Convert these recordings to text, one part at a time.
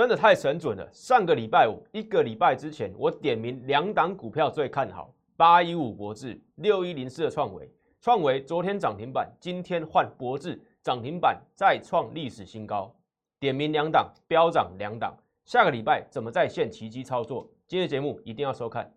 真的太神准了！上个礼拜五，一个礼拜之前，我点名两档股票最看好：八一五博智、六一零四的创维。创维昨天涨停板，今天换博智涨停板，再创历史新高。点名两档，飙涨两档。下个礼拜怎么再现奇迹操作？今天节目一定要收看。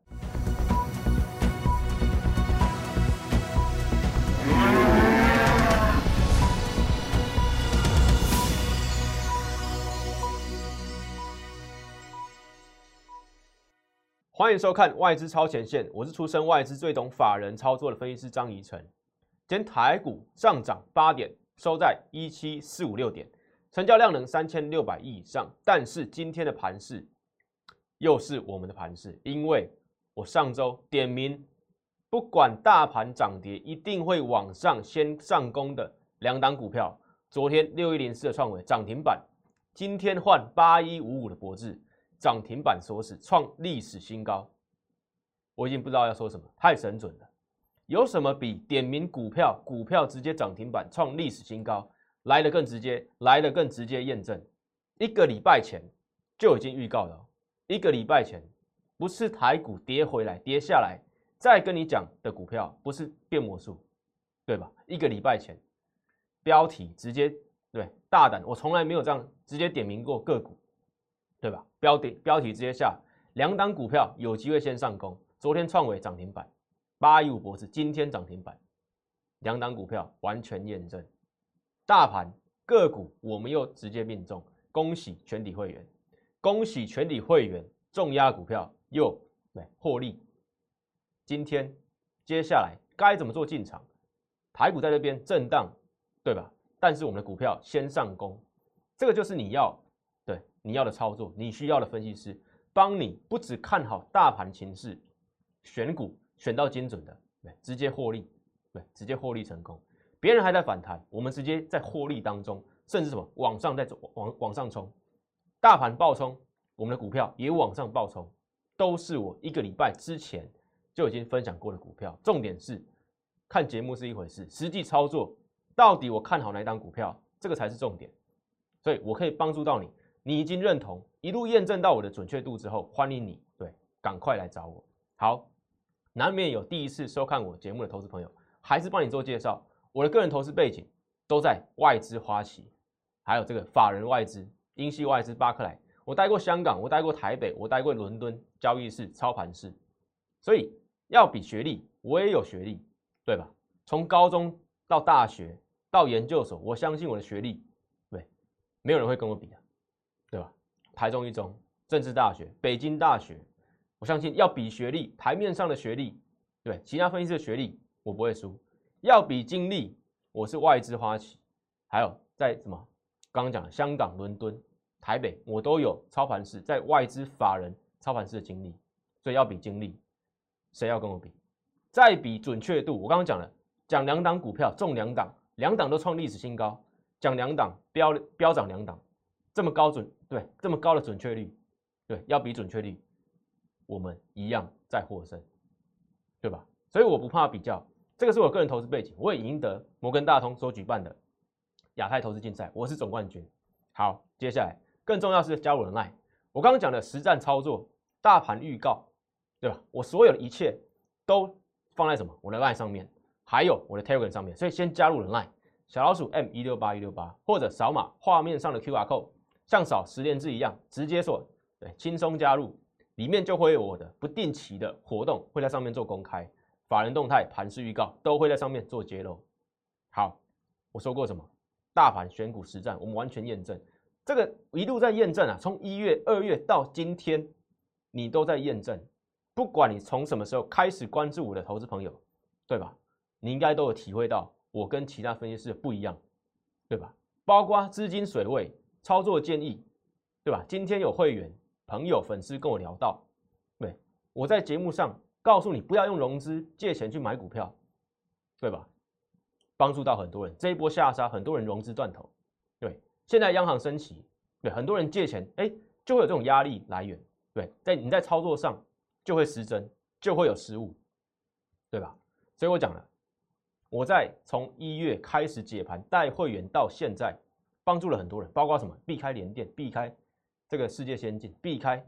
欢迎收看外资超前线，我是出身外资最懂法人操作的分析师张怡晨。今天台股上涨八点，收在一七四五六点，成交量能三千六百亿以上。但是今天的盘势又是我们的盘势，因为我上周点名，不管大盘涨跌，一定会往上先上攻的两档股票。昨天六一零四的创维涨停板，今天换八一五五的博智。涨停板锁死，创历史新高。我已经不知道要说什么，太神准了。有什么比点名股票，股票直接涨停板创历史新高来的更直接，来的更直接验证？一个礼拜前就已经预告了，一个礼拜前不是台股跌回来跌下来再跟你讲的股票，不是变魔术，对吧？一个礼拜前标题直接对大胆，我从来没有这样直接点名过个股。对吧？标题标题直接下两档股票有机会先上攻。昨天创伟涨停板，八一五博士今天涨停板，两档股票完全验证。大盘个股我们又直接命中，恭喜全体会员，恭喜全体会员重压股票又对获利。今天接下来该怎么做进场？台股在这边震荡，对吧？但是我们的股票先上攻，这个就是你要。你要的操作，你需要的分析师帮你，不只看好大盘情势，选股选到精准的，对，直接获利，对，直接获利成功。别人还在反弹，我们直接在获利当中，甚至什么往上在走，往往上冲，大盘暴冲，我们的股票也往上暴冲，都是我一个礼拜之前就已经分享过的股票。重点是看节目是一回事，实际操作到底我看好哪一档股票，这个才是重点。所以我可以帮助到你。你已经认同，一路验证到我的准确度之后，欢迎你，对，赶快来找我。好，难免有第一次收看我节目的投资朋友，还是帮你做介绍。我的个人投资背景都在外资花旗，还有这个法人外资、英系外资巴克莱。我待过香港，我待过台北，我待过伦敦交易室、操盘室。所以要比学历，我也有学历，对吧？从高中到大学到研究所，我相信我的学历，对，没有人会跟我比的。台中一中、政治大学、北京大学，我相信要比学历，台面上的学历，对其他分析师的学历，我不会输。要比经历，我是外资花旗，还有在什么？刚刚讲的香港、伦敦、台北，我都有操盘室，在外资法人操盘室的经历。所以要比经历，谁要跟我比？再比准确度，我刚刚讲了，讲两档股票中两档，两档都创历史新高，讲两档飙飙涨两档。这么高准对，这么高的准确率，对，要比准确率，我们一样在获胜，对吧？所以我不怕比较，这个是我个人投资背景，我也赢得摩根大通所举办的亚太投资竞赛，我是总冠军。好，接下来更重要是加入人脉，我刚刚讲的实战操作、大盘预告，对吧？我所有的一切都放在什么？我的 line 上面，还有我的 telegram 上面，所以先加入人脉，小老鼠 m 一六八一六八，或者扫码画面上的 QR code。像扫十连字一样，直接锁，对，轻松加入，里面就会有我的不定期的活动，会在上面做公开，法人动态、盘势预告都会在上面做揭露。好，我说过什么？大盘选股实战，我们完全验证，这个一路在验证啊，从一月、二月到今天，你都在验证。不管你从什么时候开始关注我的投资朋友，对吧？你应该都有体会到我跟其他分析师不一样，对吧？包括资金水位。操作建议，对吧？今天有会员朋友、粉丝跟我聊到，对，我在节目上告诉你，不要用融资借钱去买股票，对吧？帮助到很多人，这一波下杀，很多人融资断头，对。现在央行升息，对，很多人借钱，哎，就会有这种压力来源，对，在你在操作上就会失真，就会有失误，对吧？所以我讲了，我在从一月开始解盘带会员到现在。帮助了很多人，包括什么？避开连电，避开这个世界先进，避开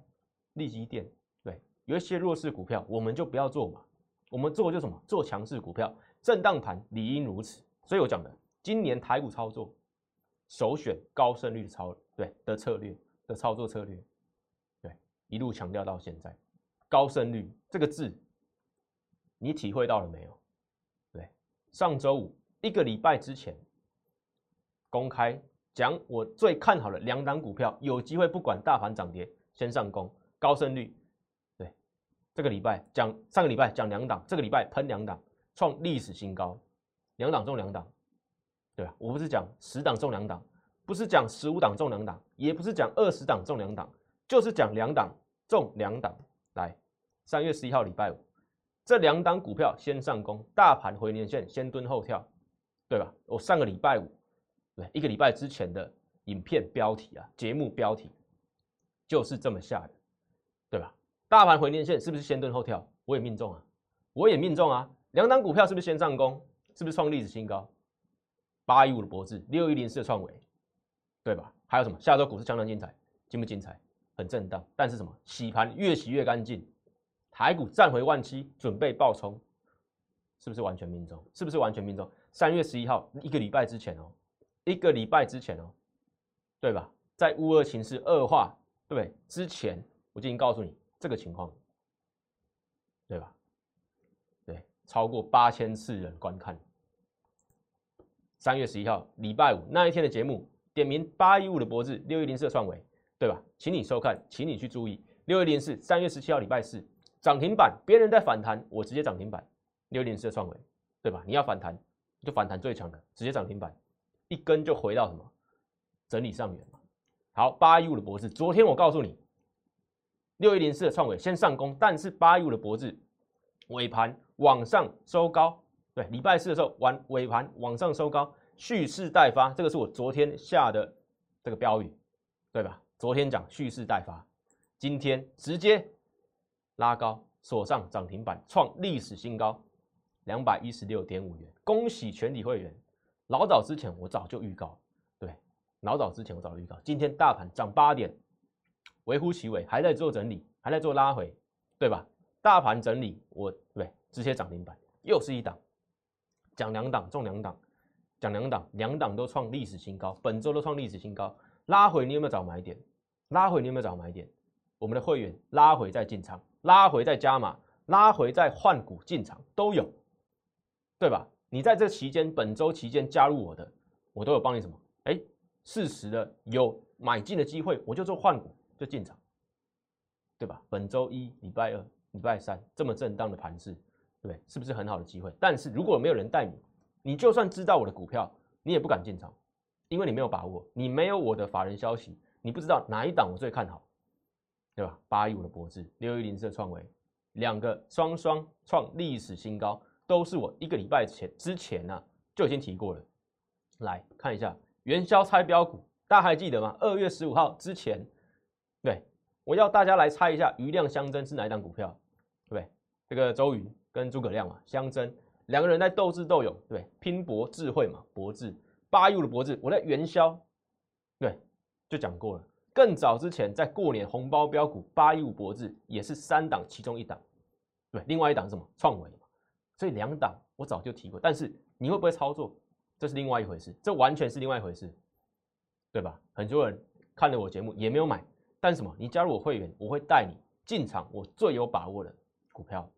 利基电，对，有一些弱势股票我们就不要做嘛，我们做就什么？做强势股票，震荡盘理应如此。所以我讲的，今年台股操作首选高胜率的操对的策略的操作策略，对，一路强调到现在，高胜率这个字，你体会到了没有？对，上周五一个礼拜之前公开。讲我最看好的两档股票，有机会不管大盘涨跌，先上攻，高胜率。对，这个礼拜讲上个礼拜讲两档，这个礼拜喷两档，创历史新高，两档中两档。对啊，我不是讲十档中两档，不是讲十五档中两档，也不是讲二十档中两档，就是讲两档中两档。来，三月十一号礼拜五，这两档股票先上攻，大盘回年线先蹲后跳，对吧？我上个礼拜五。对，一个礼拜之前的影片标题啊，节目标题就是这么下的，对吧？大盘回年线是不是先蹲后跳？我也命中啊，我也命中啊。两档股票是不是先上攻？是不是创历史新高？八一五的博智，六一零四的创维，对吧？还有什么？下周股市相当精彩，精不精彩？很震荡，但是什么？洗盘越洗越干净，台股站回万七，准备爆冲，是不是完全命中？是不是完全命中？三月十一号一个礼拜之前哦。一个礼拜之前哦，对吧？在乌俄情势恶化，对不对？之前我就已经告诉你这个情况，对吧？对，超过八千次人观看。三月十一号礼拜五那一天的节目，点名八一五的脖子，六一零四的创维，对吧？请你收看，请你去注意。六一零四三月十七号礼拜四涨停板，别人在反弹，我直接涨停板。六一零四的创维，对吧？你要反弹就反弹最强的，直接涨停板。一根就回到什么整理上缘嘛。好，八一五的脖子，昨天我告诉你，六一零四的创伟先上攻，但是八一五的脖子尾盘往上收高，对，礼拜四的时候完尾盘往上收高，蓄势待发，这个是我昨天下的这个标语，对吧？昨天讲蓄势待发，今天直接拉高，锁上涨停板，创历史新高，两百一十六点五元，恭喜全体会员。老早之前我早就预告，对，老早之前我早就预告，今天大盘涨八点，微乎其微，还在做整理，还在做拉回，对吧？大盘整理，我对直接涨停板，又是一档，讲两档中两档，讲两档，两档都创历史新高，本周都创历史新高，拉回你有没有找买点？拉回你有没有找买点？我们的会员拉回再进场，拉回再加码，拉回再换股进场都有，对吧？你在这期间，本周期间加入我的，我都有帮你什么？哎，适时的有买进的机会，我就做换股就进场，对吧？本周一、礼拜二、礼拜三这么震荡的盘势，对不对？是不是很好的机会？但是如果没有人带你，你就算知道我的股票，你也不敢进场，因为你没有把握，你没有我的法人消息，你不知道哪一档我最看好，对吧？八一五的博智，六一零四的创维，两个双双创历史新高。都是我一个礼拜前之前呢就已经提过了，来看一下元宵猜标股，大家还记得吗？二月十五号之前，对我要大家来猜一下余量相争是哪一档股票，对不对？这个周瑜跟诸葛亮嘛相争，两个人在斗智斗勇，对，拼搏智慧嘛，博智八一五的博智，我在元宵，对，就讲过了。更早之前在过年红包标股八一五博智也是三档其中一档，对，另外一档是什么创维。所以两档我早就提过，但是你会不会操作，这是另外一回事，这完全是另外一回事，对吧？很多人看了我节目也没有买，但什么？你加入我会员，我会带你进场我最有把握的股票，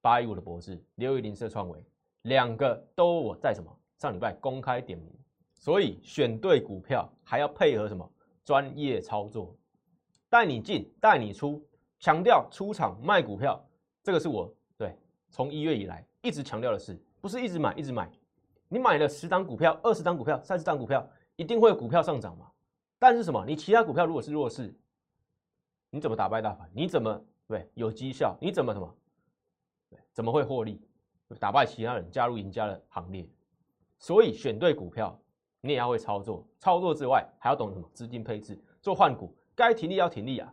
八一五的博士，六一零四创维，两个都我在什么上礼拜公开点名，所以选对股票还要配合什么专业操作，带你进带你出，强调出场卖股票，这个是我对从一月以来。一直强调的是，不是一直买一直买，你买了十档股票、二十档股票、三十档股票，一定会有股票上涨嘛？但是什么？你其他股票如果是弱势，你怎么打败大盘？你怎么对有绩效？你怎么什么？对，怎么会获利？打败其他人，加入赢家的行列。所以选对股票，你也要会操作。操作之外，还要懂什么？资金配置，做换股，该停利要停利啊，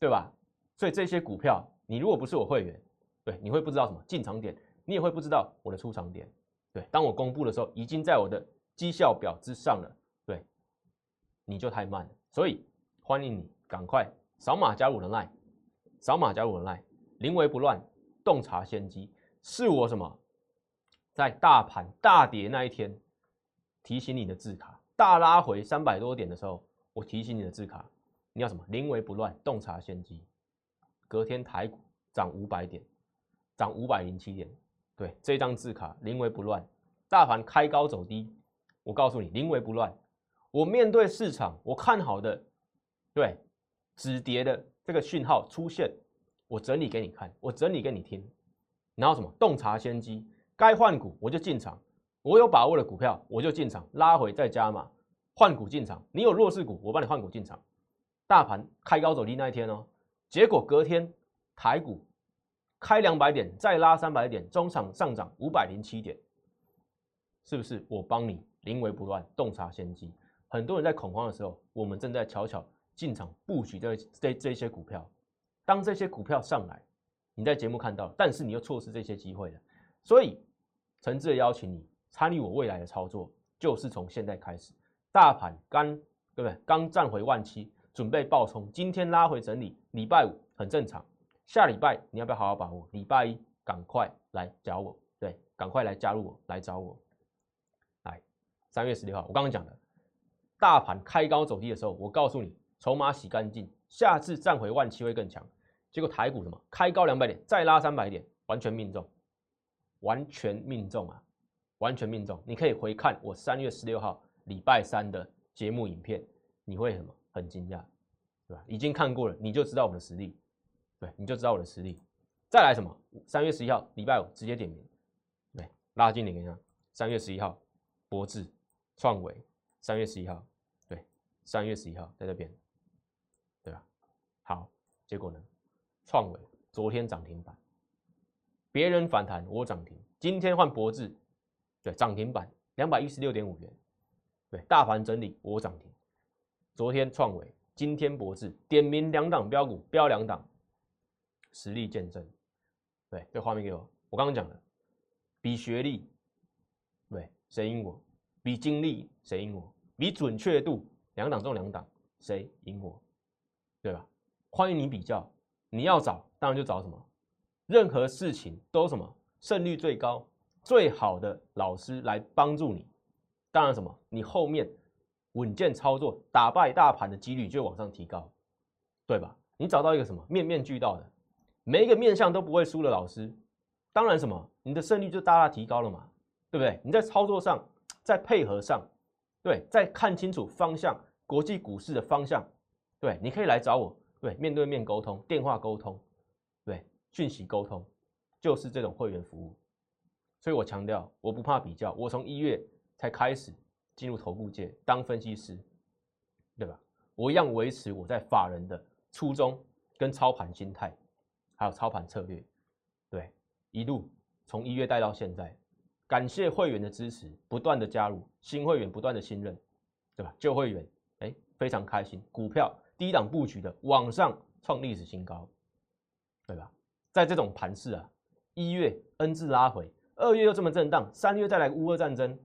对吧？所以这些股票，你如果不是我会员，对，你会不知道什么进场点。你也会不知道我的出场点，对，当我公布的时候，已经在我的绩效表之上了，对，你就太慢了，所以欢迎你赶快扫码加入人赖，扫码加入人赖，临危不乱，洞察先机，是我什么？在大盘大跌那一天提醒你的字卡，大拉回三百多点的时候，我提醒你的字卡，你要什么？临危不乱，洞察先机。隔天台股涨五百点，涨五百零七点。对，这张字卡临危不乱，大盘开高走低，我告诉你临危不乱。我面对市场，我看好的，对止跌的这个讯号出现，我整理给你看，我整理给你听。然后什么？洞察先机，该换股我就进场，我有把握的股票我就进场，拉回再加码，换股进场。你有弱势股，我帮你换股进场。大盘开高走低那一天哦，结果隔天台股。开两百点，再拉三百点，中场上涨五百零七点，是不是？我帮你临危不乱，洞察先机。很多人在恐慌的时候，我们正在悄悄进场布局这这这些股票。当这些股票上来，你在节目看到，但是你又错失这些机会了。所以，诚挚的邀请你参与我未来的操作，就是从现在开始。大盘刚对不对？刚站回万七，准备爆冲，今天拉回整理，礼拜五很正常。下礼拜你要不要好好把握？礼拜一赶快来找我，对，赶快来加入我，来找我。来，三月十六号，我刚刚讲的，大盘开高走低的时候，我告诉你，筹码洗干净，下次站回万七会更强。结果台股什么？开高两百点，再拉三百点，完全命中，完全命中啊，完全命中。你可以回看我三月十六号礼拜三的节目影片，你会什么？很惊讶，对吧？已经看过了，你就知道我们的实力。对，你就知道我的实力。再来什么？三月十一号，礼拜五直接点名，对，拉近点一下。三月十一号，博智、创维。三月十一号，对，三月十一号在这边，对吧？好，结果呢？创维昨天涨停板，别人反弹我涨停，今天换博智，对，涨停板两百一十六点五元，对，大盘整理我涨停。昨天创维，今天博智，点名两档标股，标两档。实力见证，对，这画面给我。我刚刚讲的，比学历，对，谁赢我？比经历，谁赢我？比准确度，两档中两档，谁赢我？对吧？欢迎你比较，你要找，当然就找什么？任何事情都什么？胜率最高、最好的老师来帮助你。当然什么？你后面稳健操作，打败大盘的几率就往上提高，对吧？你找到一个什么？面面俱到的。每一个面相都不会输的老师，当然什么，你的胜率就大大提高了嘛，对不对？你在操作上，在配合上，对，在看清楚方向，国际股市的方向，对，你可以来找我，对，面对面沟通，电话沟通，对，讯息沟通，就是这种会员服务。所以我强调，我不怕比较，我从一月才开始进入头部界当分析师，对吧？我一样维持我在法人的初衷跟操盘心态。还有操盘策略，对，一路从一月带到现在，感谢会员的支持，不断的加入新会员，不断的信任，对吧？旧会员，哎，非常开心，股票低档布局的，往上创历史新高，对吧？在这种盘势啊，一月 N 字拉回，二月又这么震荡，三月再来乌俄战争，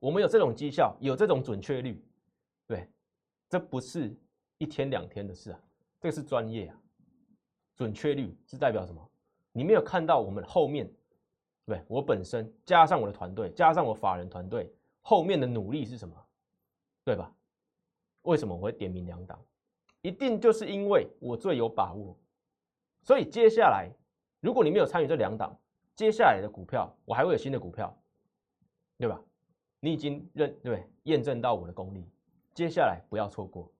我们有这种绩效，有这种准确率，对，这不是一天两天的事啊，这个是专业啊。准确率是代表什么？你没有看到我们后面，对我本身加上我的团队，加上我法人团队后面的努力是什么？对吧？为什么我会点名两档？一定就是因为我最有把握。所以接下来，如果你没有参与这两档，接下来的股票我还会有新的股票，对吧？你已经认对验证到我的功力，接下来不要错过，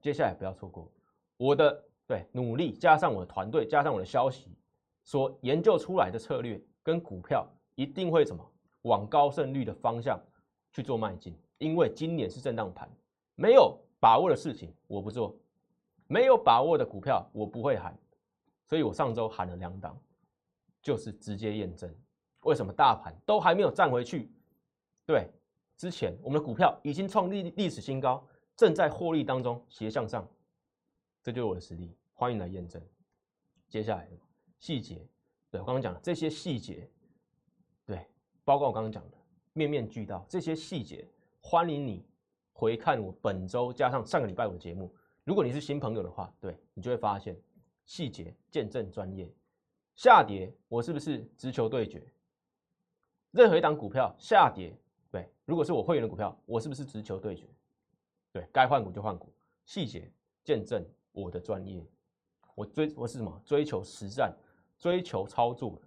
接下来不要错过我的。对，努力加上我的团队，加上我的消息，所研究出来的策略跟股票一定会什么往高胜率的方向去做迈进。因为今年是震荡盘，没有把握的事情我不做，没有把握的股票我不会喊。所以我上周喊了两档，就是直接验证为什么大盘都还没有站回去。对，之前我们的股票已经创历历史新高，正在获利当中斜向上。这就是我的实力，欢迎来验证。接下来细节，对我刚刚讲的这些细节，对，包括我刚刚讲的面面俱到这些细节，欢迎你回看我本周加上上个礼拜五的节目，如果你是新朋友的话，对你就会发现细节见证专业。下跌，我是不是直球对决？任何一档股票下跌，对，如果是我会员的股票，我是不是直球对决？对该换股就换股，细节见证我的专业。我追我是什么？追求实战，追求操作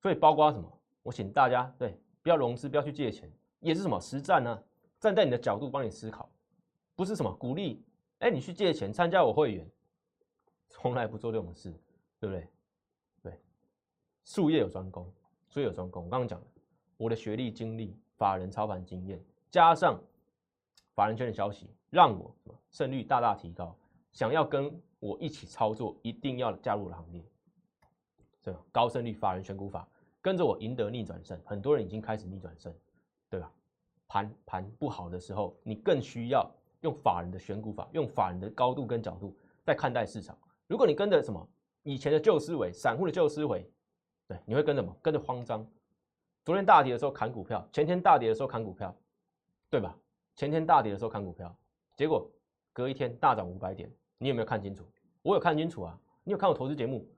所以包括什么？我请大家对，不要融资，不要去借钱，也是什么实战呢？站在你的角度帮你思考，不是什么鼓励。哎，你去借钱参加我会员，从来不做这种事，对不对？对，术业有专攻，术业有专攻。我刚刚讲的，我的学历、经历、法人操盘经验，加上法人圈的消息，让我胜率大大提高。想要跟我一起操作，一定要加入行列。这高胜率法人选股法，跟着我赢得逆转胜。很多人已经开始逆转胜，对吧？盘盘不好的时候，你更需要。用法人的选股法，用法人的高度跟角度在看待市场。如果你跟着什么以前的旧思维、散户的旧思维，对，你会跟着什么？跟着慌张。昨天大跌的时候砍股票，前天大跌的时候砍股票，对吧？前天大跌的时候砍股票，结果隔一天大涨五百点，你有没有看清楚？我有看清楚啊！你有看我投资节目，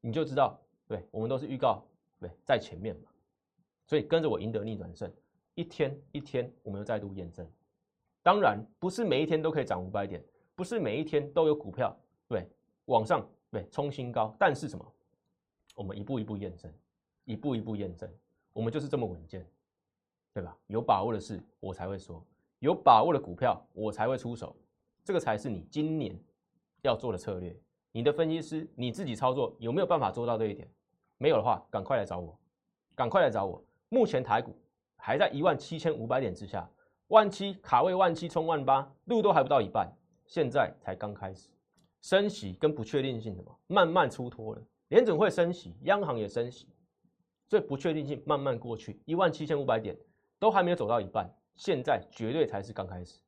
你就知道，对我们都是预告，对，在前面嘛。所以跟着我赢得逆转胜，一天一天，我们又再度验证。当然不是每一天都可以涨五百点，不是每一天都有股票对往上对冲新高，但是什么？我们一步一步验证，一步一步验证，我们就是这么稳健，对吧？有把握的事我才会说，有把握的股票我才会出手，这个才是你今年要做的策略。你的分析师你自己操作有没有办法做到这一点？没有的话，赶快来找我，赶快来找我。目前台股还在一万七千五百点之下。万七卡位，万七冲万八，路都还不到一半，现在才刚开始，升息跟不确定性什么慢慢出脱了，联准会升息，央行也升息，所以不确定性慢慢过去，一万七千五百点都还没有走到一半，现在绝对才是刚开始，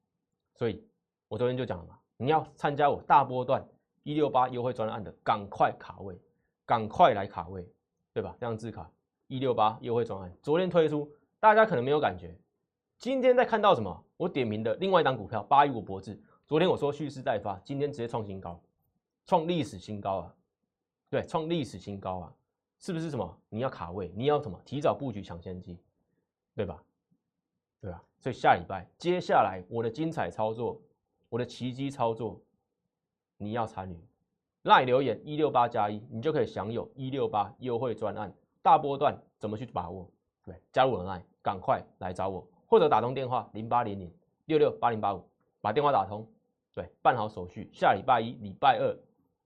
所以我昨天就讲了嘛，你要参加我大波段一六八优惠专案的，赶快卡位，赶快来卡位，对吧？这样字卡一六八优惠专案，昨天推出，大家可能没有感觉。今天在看到什么？我点名的另外一档股票八一五博智，昨天我说蓄势待发，今天直接创新高，创历史新高啊！对，创历史新高啊！是不是什么？你要卡位，你要什么？提早布局抢先机，对吧？对吧？所以下礼拜接下来我的精彩操作，我的奇迹操作，你要参与，赖留言一六八加一，你就可以享有一六八优惠专案大波段，怎么去把握？对，加入我的赖，赶快来找我。或者打通电话零八零零六六八零八五，把电话打通，对，办好手续，下礼拜一、礼拜二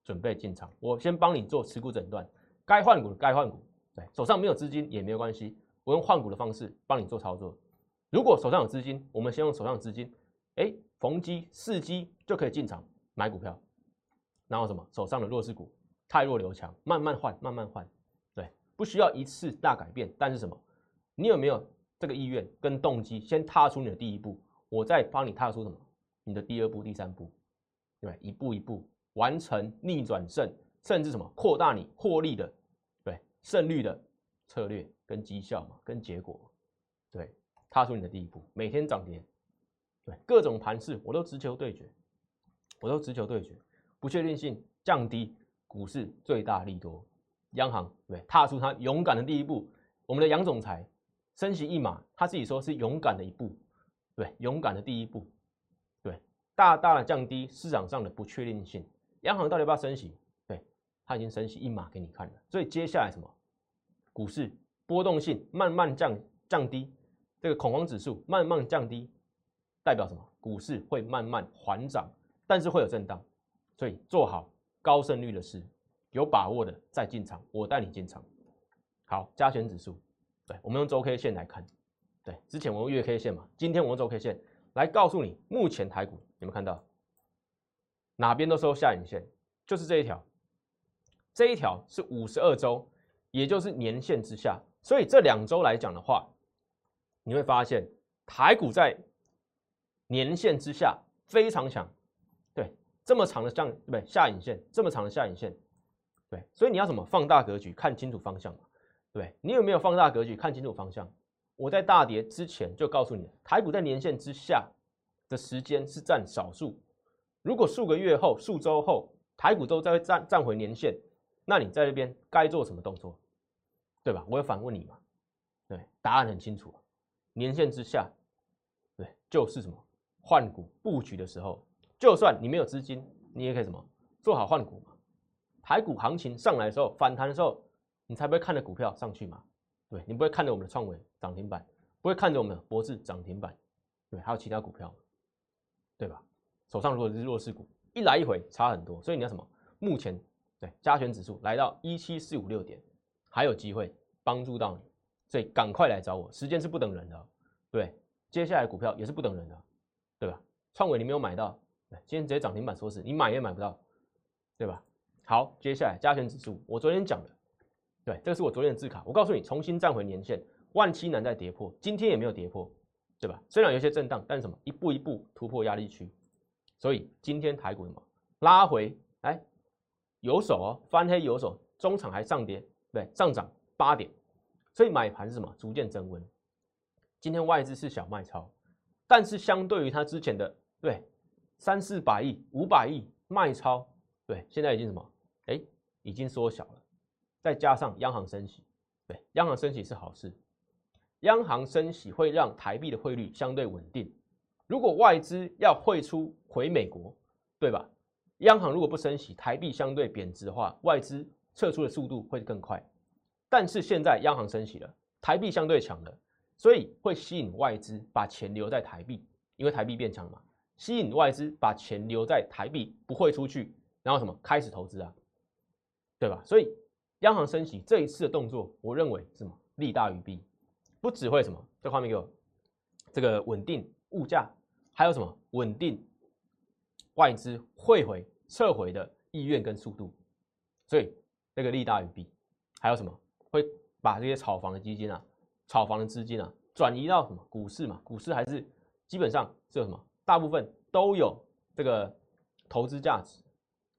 准备进场。我先帮你做持股诊断，该换股该换股，对，手上没有资金也没有关系，我用换股的方式帮你做操作。如果手上有资金，我们先用手上的资金，哎，逢机伺机就可以进场买股票。然后什么？手上的弱势股太弱留强，慢慢换，慢慢换，对，不需要一次大改变。但是什么？你有没有？这个意愿跟动机，先踏出你的第一步，我再帮你踏出什么？你的第二步、第三步，对一步一步完成逆转胜，甚至什么扩大你获利的，对胜率的策略跟绩效嘛，跟结果，对，踏出你的第一步，每天涨跌，对各种盘势我都直球对决，我都直球对决，不确定性降低，股市最大利多，央行对踏出他勇敢的第一步，我们的杨总裁。升息一码，他自己说是勇敢的一步，对，勇敢的第一步，对，大大的降低市场上的不确定性。央行到底要不要升息？对，他已经升息一码给你看了。所以接下来什么？股市波动性慢慢降降低，这个恐慌指数慢慢降低，代表什么？股市会慢慢缓涨，但是会有震荡。所以做好高胜率的事，有把握的再进场，我带你进场。好，加权指数。对，我们用周 K 线来看。对，之前我用月 K 线嘛，今天我用周 K 线来告诉你，目前台股有没有看到哪边都收下影线，就是这一条，这一条是五十二周，也就是年线之下。所以这两周来讲的话，你会发现台股在年线之下非常强。对，这么长的上对下影线，这么长的下影线，对，所以你要怎么放大格局，看清楚方向嘛。对你有没有放大格局，看清楚方向？我在大跌之前就告诉你了，台股在年线之下的时间是占少数，如果数个月后、数周后，台股都在站站回年线，那你在那边该做什么动作？对吧？我会反问你嘛？对，答案很清楚，年线之下，对，就是什么换股布局的时候，就算你没有资金，你也可以什么做好换股嘛。台股行情上来的时候，反弹的时候，你才不会看着股票上去嘛？对，你不会看着我们的创维涨停板，不会看着我们的博智涨停板，对，还有其他股票，对吧？手上如果是弱势股，一来一回差很多，所以你要什么？目前对加权指数来到一七四五六点。还有机会帮助到你，所以赶快来找我。时间是不等人的，对，接下来股票也是不等人的，对吧？创伟你没有买到，今天直接涨停板说是，你买也买不到，对吧？好，接下来加权指数，我昨天讲的，对，这个是我昨天的字卡，我告诉你，重新站回年线，万七难再跌破，今天也没有跌破，对吧？虽然有些震荡，但是什么，一步一步突破压力区，所以今天台股什么拉回，哎，有手哦，翻黑有手，中场还上跌。对，上涨八点，所以买盘是什么？逐渐增温。今天外资是小卖超，但是相对于它之前的对三四百亿、五百亿卖超，对，现在已经什么？哎，已经缩小了。再加上央行升息，对，央行升息是好事。央行升息会让台币的汇率相对稳定。如果外资要汇出回美国，对吧？央行如果不升息，台币相对贬值的话，外资。撤出的速度会更快，但是现在央行升息了，台币相对强了，所以会吸引外资把钱留在台币，因为台币变强嘛，吸引外资把钱留在台币，不会出去，然后什么开始投资啊，对吧？所以央行升息这一次的动作，我认为什么利大于弊，不只会什么这画面给我这个稳定物价，还有什么稳定外资汇回撤回的意愿跟速度，所以。这个利大于弊，还有什么会把这些炒房的基金啊、炒房的资金啊转移到什么股市嘛？股市还是基本上是什么？大部分都有这个投资价值，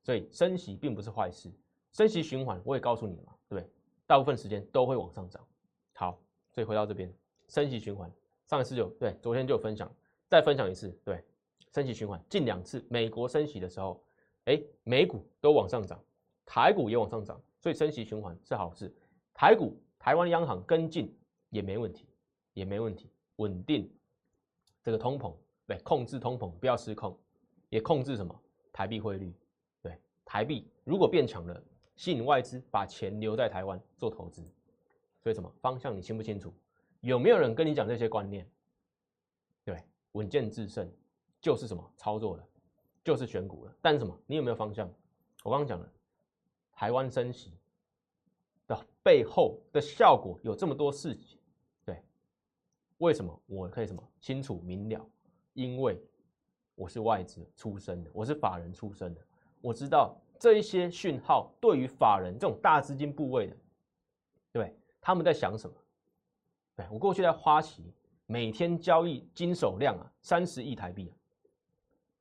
所以升息并不是坏事。升息循环我也告诉你了嘛，对不对？大部分时间都会往上涨。好，所以回到这边，升息循环上一次就对，昨天就分享，再分享一次，对，升息循环近两次美国升息的时候，哎，美股都往上涨。台股也往上涨，所以升息循环是好事。台股台湾央行跟进也没问题，也没问题，稳定这个通膨，对，控制通膨不要失控，也控制什么台币汇率，对，台币如果变强了，吸引外资把钱留在台湾做投资，所以什么方向你清不清楚？有没有人跟你讲这些观念？对，稳健制胜就是什么操作了，就是选股了。但是什么？你有没有方向？我刚刚讲了。台湾升息背后的效果有这么多事情，对，为什么我可以什么清楚明了？因为我是外资出身的，我是法人出身的，我知道这一些讯号对于法人这种大资金部位的，对，他们在想什么？对我过去在花旗每天交易金手量啊，三十亿台币啊，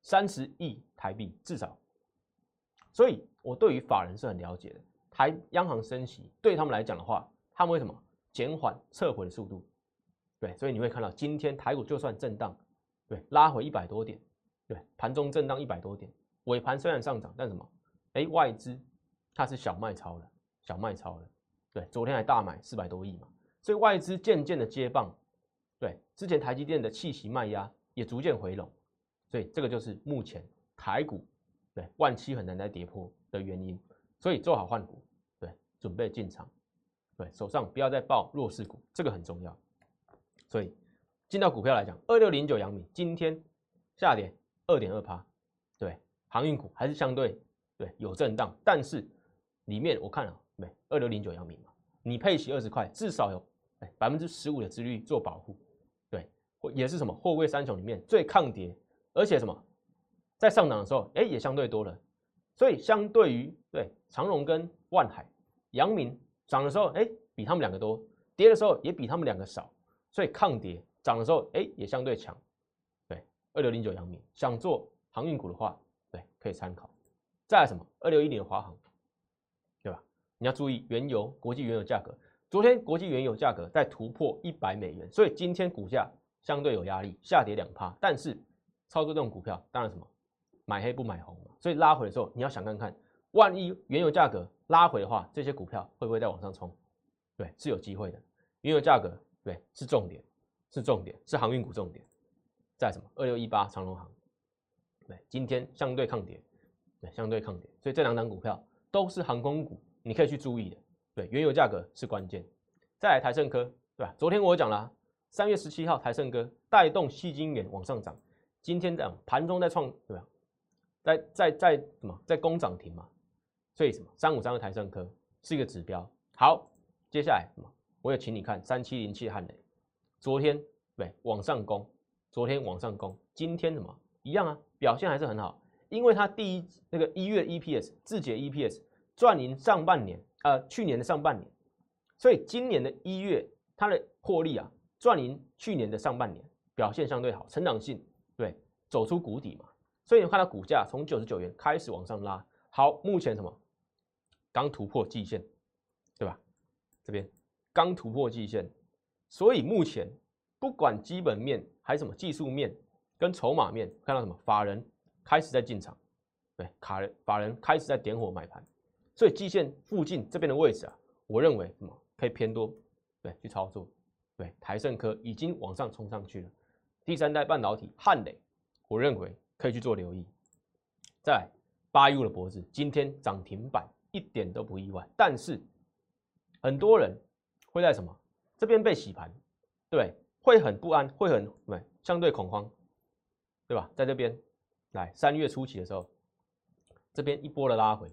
三十亿台币至少。所以，我对于法人是很了解的。台央行升息对他们来讲的话，他们为什么减缓撤回的速度？对，所以你会看到今天台股就算震荡，对，拉回一百多点，对，盘中震荡一百多点，尾盘虽然上涨，但什么？哎，外资它是小卖超了，小卖超了，对，昨天还大买四百多亿嘛，所以外资渐渐的接棒，对，之前台积电的气息卖压也逐渐回笼，所以这个就是目前台股。对，万七很难再跌破的原因，所以做好换股，对，准备进场，对，手上不要再抱弱势股，这个很重要。所以进到股票来讲，二六零九阳明今天下跌二点二趴，对，航运股还是相对对有震荡，但是里面我看了没，二六零九阳明嘛，你配息二十块，至少有哎百分之十五的资率做保护，对，也是什么货柜三雄里面最抗跌，而且什么？在上涨的时候，哎，也相对多了，所以相对于对长荣跟万海、阳明涨的时候，哎，比他们两个多；跌的时候也比他们两个少，所以抗跌；涨的时候，哎，也相对强。对，二六零九阳明想做航运股的话，对，可以参考。再来什么？二六一零的华航，对吧？你要注意原油、国际原油价格。昨天国际原油价格在突破一百美元，所以今天股价相对有压力，下跌两趴。但是操作这种股票，当然什么？买黑不买红，所以拉回的时候你要想看看，万一原油价格拉回的话，这些股票会不会再往上冲？对，是有机会的。原油价格对是重点，是重点，是航运股重点。在什么？二六一八长隆航，对，今天相对抗跌，对，相对抗跌，所以这两档股票都是航空股，你可以去注意的。对，原油价格是关键。再来台盛科，对吧？昨天我讲了，三月十七号台盛科带动细晶圆往上涨，今天这样盘中在创，对吧？在在在什么？在攻涨停嘛？所以什么？三五三的台盛科是一个指标。好，接下来什么？我也请你看三七零七汉雷，昨天对往上攻，昨天往上攻，今天什么一样啊？表现还是很好，因为它第一那个一月 EPS 字节 EPS 赚赢上半年，呃，去年的上半年，所以今年的一月它的获利啊赚赢去年的上半年，表现相对好，成长性对走出谷底嘛。所以你看到股价从九十九元开始往上拉，好，目前什么？刚突破季线，对吧？这边刚突破季线，所以目前不管基本面还是什么技术面跟筹码面，看到什么？法人开始在进场，对，卡人法人开始在点火买盘，所以季线附近这边的位置啊，我认为什么？可以偏多，对，去操作，对，台盛科已经往上冲上去了，第三代半导体汉磊，我认为。可以去做留意，在八 U 的脖子今天涨停板一点都不意外，但是很多人会在什么这边被洗盘，对，会很不安，会很对相对恐慌，对吧？在这边来三月初期的时候，这边一波的拉回，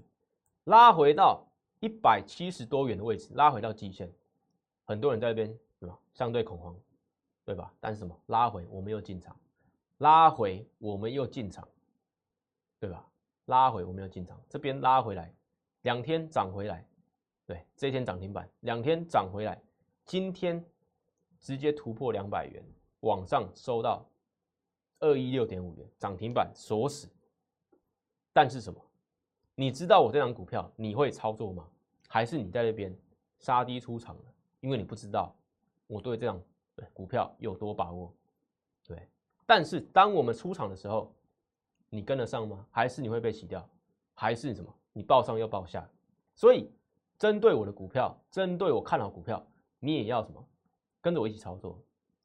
拉回到一百七十多元的位置，拉回到极限，很多人在这边对吧？相对恐慌，对吧？但是什么拉回我们又进场。拉回，我们又进场，对吧？拉回，我们又进场，这边拉回来，两天涨回来，对，这一天涨停板，两天涨回来，今天直接突破两百元，往上收到二一六点五元，涨停板锁死。但是什么？你知道我这张股票你会操作吗？还是你在那边杀低出场了？因为你不知道我对这张股票有多把握，对。但是当我们出场的时候，你跟得上吗？还是你会被洗掉？还是什么？你报上又报下？所以针对我的股票，针对我看好股票，你也要什么？跟着我一起操作，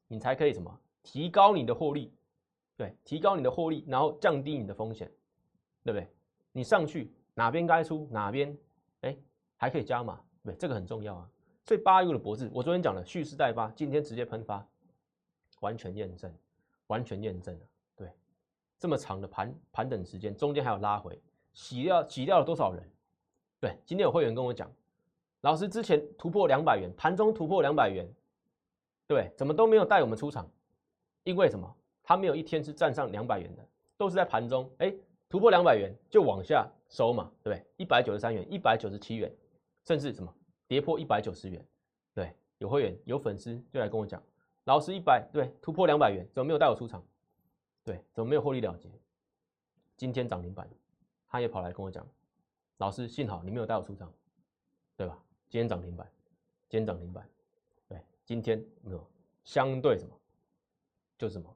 你才可以什么？提高你的获利，对，提高你的获利，然后降低你的风险，对不对？你上去哪边该出哪边，哎，还可以加码，对，这个很重要啊。所以八 U 的脖子，我昨天讲了蓄势待发，今天直接喷发，完全验证。完全验证了，对，这么长的盘盘等时间，中间还有拉回，洗掉洗掉了多少人？对，今天有会员跟我讲，老师之前突破两百元，盘中突破两百元，对，怎么都没有带我们出场？因为什么？他没有一天是站上两百元的，都是在盘中，哎，突破两百元就往下收嘛，对不对？一百九十三元，一百九十七元，甚至什么跌破一百九十元，对，有会员有粉丝就来跟我讲。老师一百对突破两百元，怎么没有带我出场？对，怎么没有获利了结？今天涨停板，他也跑来跟我讲，老师幸好你没有带我出场，对吧？今天涨停板，今天涨停板，对，今天没有相对什么，就什么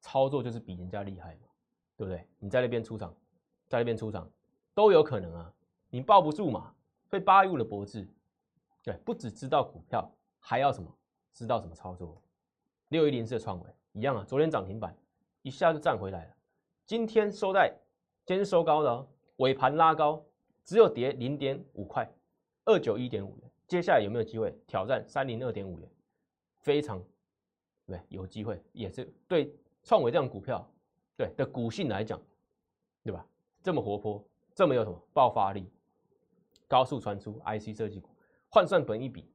操作就是比人家厉害嘛，对不对？你在那边出场，在那边出场都有可能啊，你抱不住嘛，被八五的脖子，对，不只知道股票，还要什么？知道怎么操作？六一零四的创维一样啊，昨天涨停板一下就站回来了，今天收在今天收高的哦，尾盘拉高，只有跌零点五块，二九一点五元。接下来有没有机会挑战三零二点五元？非常对，有机会，也是对创维这样股票对的股性来讲，对吧？这么活泼，这么有什么爆发力？高速传出 IC 设计股换算本一比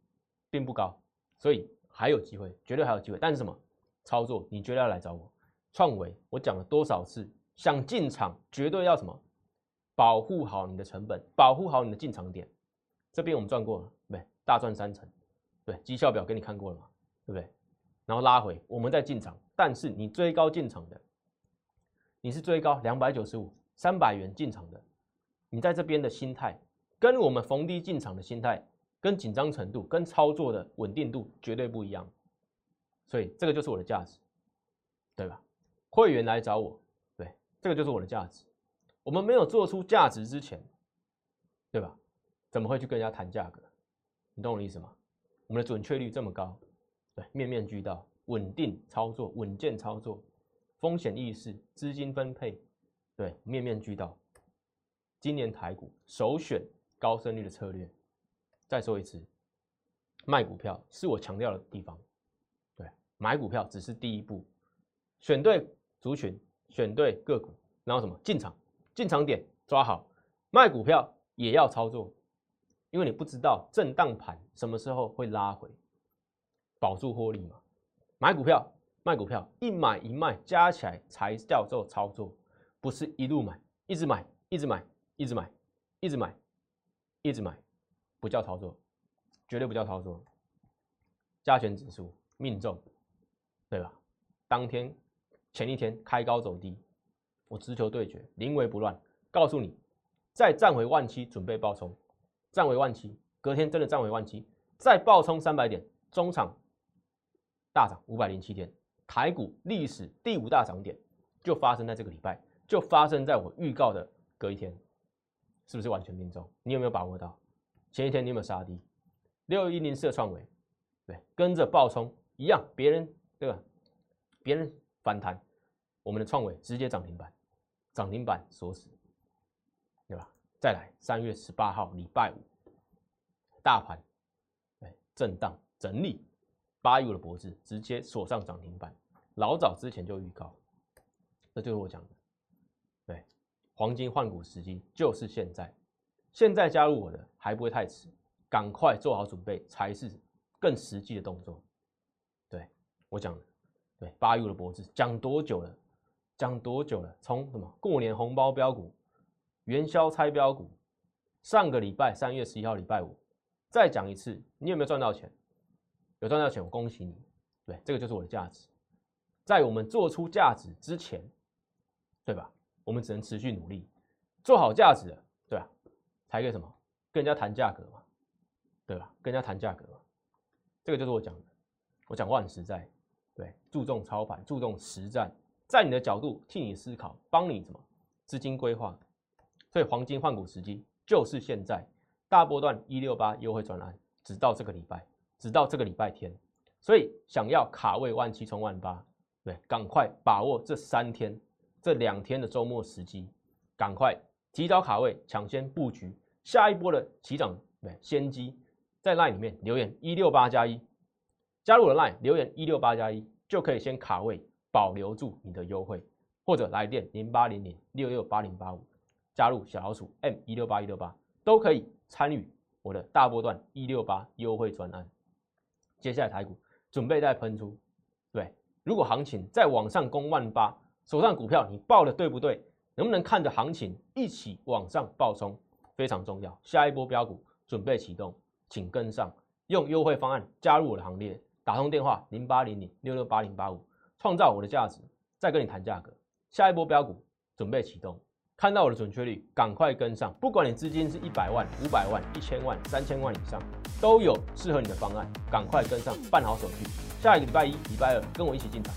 并不高，所以。还有机会，绝对还有机会。但是什么操作？你绝对要来找我。创维，我讲了多少次？想进场，绝对要什么？保护好你的成本，保护好你的进场点。这边我们赚过了，对大赚三成，对，绩效表给你看过了嘛，对不对？然后拉回，我们再进场。但是你追高进场的，你是追高两百九十五、三百元进场的，你在这边的心态，跟我们逢低进场的心态。跟紧张程度、跟操作的稳定度绝对不一样，所以这个就是我的价值，对吧？会员来找我，对，这个就是我的价值。我们没有做出价值之前，对吧？怎么会去跟人家谈价格？你懂我的意思吗？我们的准确率这么高，对，面面俱到，稳定操作，稳健操作，风险意识，资金分配，对，面面俱到。今年台股首选高胜率的策略，再说一次，卖股票是我强调的地方，对，买股票只是第一步，选对族群，选对个股，然后什么进场。进场点抓好，卖股票也要操作，因为你不知道震荡盘什么时候会拉回，保住获利嘛。买股票、卖股票，一买一卖加起来才叫做操作，不是一路买，一直买，一直买，一直买，一直买，一直买，不叫操作，绝对不叫操作。加权指数命中，对吧？当天、前一天开高走低。我直球对决，临危不乱，告诉你，再站回万七，准备爆冲，站回万七，隔天真的站回万七，再爆冲三百点，中场大涨五百零七天，台股历史第五大涨点就发生在这个礼拜，就发生在我预告的隔一天，是不是完全命中？你有没有把握到？前一天你有没有杀低？六一零四的创维，对，跟着爆冲一样，别人对吧？别人反弹，我们的创维直接涨停板。涨停板锁死，对吧？再来，三月十八号礼拜五，大盘哎震荡整理，八一五的脖子直接锁上涨停板，老早之前就预告，这就是我讲的，对，黄金换股时机就是现在，现在加入我的还不会太迟，赶快做好准备才是更实际的动作，对我讲的，对，八一五的脖子讲多久了？讲多久了？从什么过年红包标股、元宵拆标股，上个礼拜三月十一号礼拜五，再讲一次，你有没有赚到钱？有赚到钱，我恭喜你。对，这个就是我的价值。在我们做出价值之前，对吧？我们只能持续努力，做好价值，才可以什么？跟人家谈价格嘛，对吧？跟人家谈价格嘛，这个就是我讲的。我讲话很实在，对，注重操盘，注重实战。在你的角度替你思考，帮你什么资金规划？所以黄金换股时机就是现在，大波段一六八优惠专案，直到这个礼拜，直到这个礼拜天。所以想要卡位万七冲万八，对，赶快把握这三天、这两天的周末时机，赶快提早卡位，抢先布局下一波的起涨对先机。在 LINE 里面留言一六八加一，加入了 LINE 留言一六八加一，就可以先卡位。保留住你的优惠，或者来电零八零零六六八零八五，加入小老鼠 M 一六八一六八，都可以参与我的大波段一六八优惠专案。接下来台股准备再喷出，对，如果行情再往上攻万八，手上股票你报的对不对？能不能看着行情一起往上暴冲？非常重要。下一波标股准备启动，请跟上，用优惠方案加入我的行列，打通电话零八零零六六八零八五。创造我的价值，再跟你谈价格。下一波标股准备启动，看到我的准确率，赶快跟上。不管你资金是一百万、五百万、一千万、三千万以上，都有适合你的方案，赶快跟上，办好手续。下一个礼拜一、礼拜二跟我一起进场。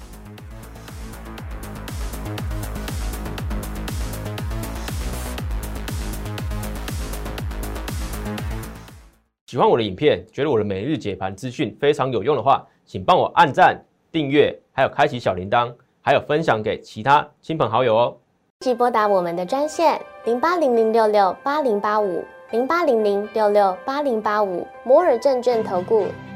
喜欢我的影片，觉得我的每日解盘资讯非常有用的话，请帮我按赞。订阅，还有开启小铃铛，还有分享给其他亲朋好友哦。即拨打我们的专线零八零零六六八零八五零八零零六六八零八五摩尔证券投顾